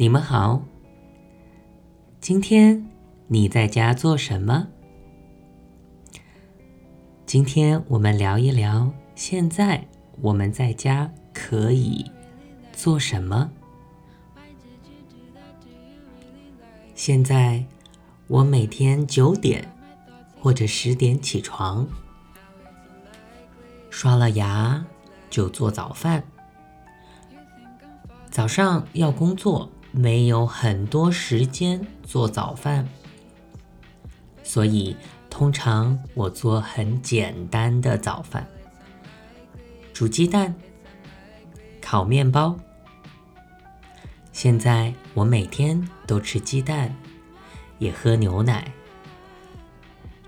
你们好，今天你在家做什么？今天我们聊一聊，现在我们在家可以做什么？现在我每天九点或者十点起床，刷了牙就做早饭。早上要工作，没有很多时间做早饭，所以通常我做很简单的早饭：煮鸡蛋、烤面包。现在我每天都吃鸡蛋，也喝牛奶，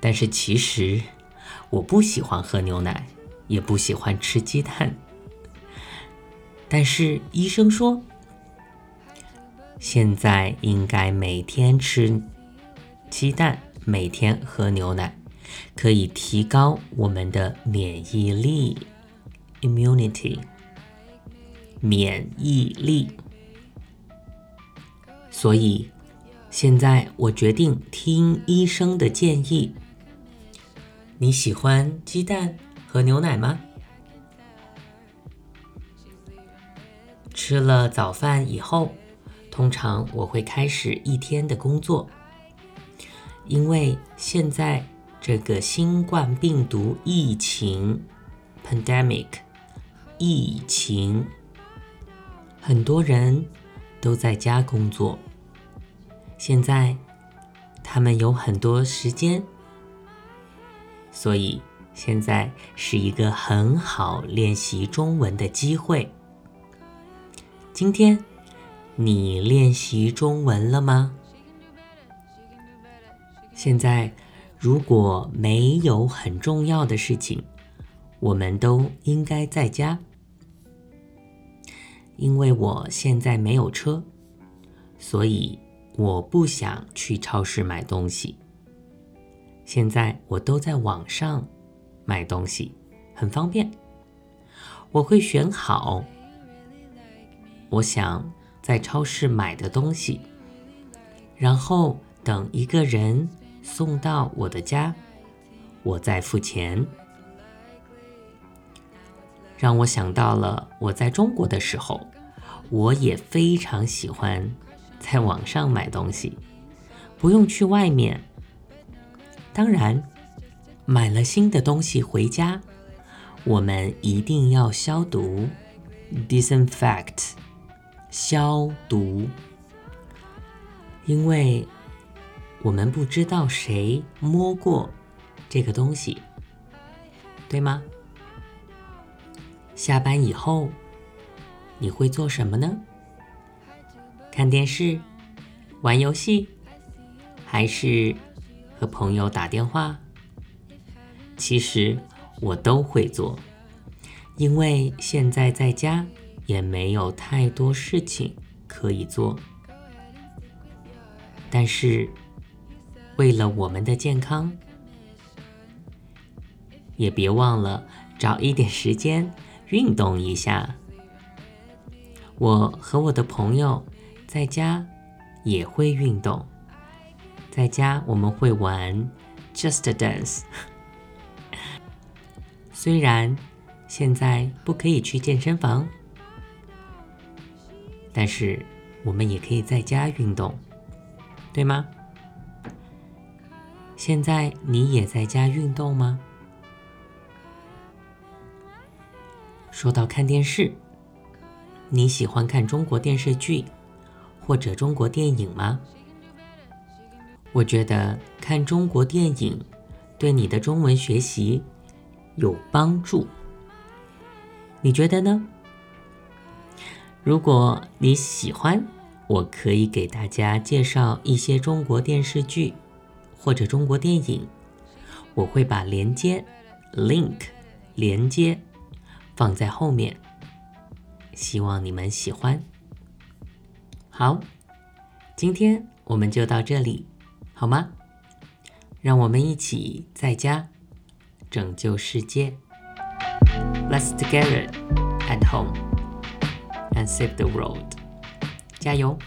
但是其实我不喜欢喝牛奶，也不喜欢吃鸡蛋。但是医生说，现在应该每天吃鸡蛋，每天喝牛奶，可以提高我们的免疫力 （immunity）。免疫力。所以现在我决定听医生的建议。你喜欢鸡蛋和牛奶吗？吃了早饭以后，通常我会开始一天的工作。因为现在这个新冠病毒疫情 （pandemic） 疫情，很多人都在家工作。现在他们有很多时间，所以现在是一个很好练习中文的机会。今天你练习中文了吗？现在如果没有很重要的事情，我们都应该在家。因为我现在没有车，所以我不想去超市买东西。现在我都在网上买东西，很方便。我会选好。我想在超市买的东西，然后等一个人送到我的家，我再付钱。让我想到了我在中国的时候，我也非常喜欢在网上买东西，不用去外面。当然，买了新的东西回家，我们一定要消毒，disinfect。消毒，因为我们不知道谁摸过这个东西，对吗？下班以后你会做什么呢？看电视、玩游戏，还是和朋友打电话？其实我都会做，因为现在在家。也没有太多事情可以做，但是为了我们的健康，也别忘了找一点时间运动一下。我和我的朋友在家也会运动，在家我们会玩 Just Dance。虽然现在不可以去健身房。但是我们也可以在家运动，对吗？现在你也在家运动吗？说到看电视，你喜欢看中国电视剧或者中国电影吗？我觉得看中国电影对你的中文学习有帮助，你觉得呢？如果你喜欢，我可以给大家介绍一些中国电视剧或者中国电影，我会把连接 link 连接放在后面，希望你们喜欢。好，今天我们就到这里，好吗？让我们一起在家拯救世界。Let's together at home. And save the world. 加油！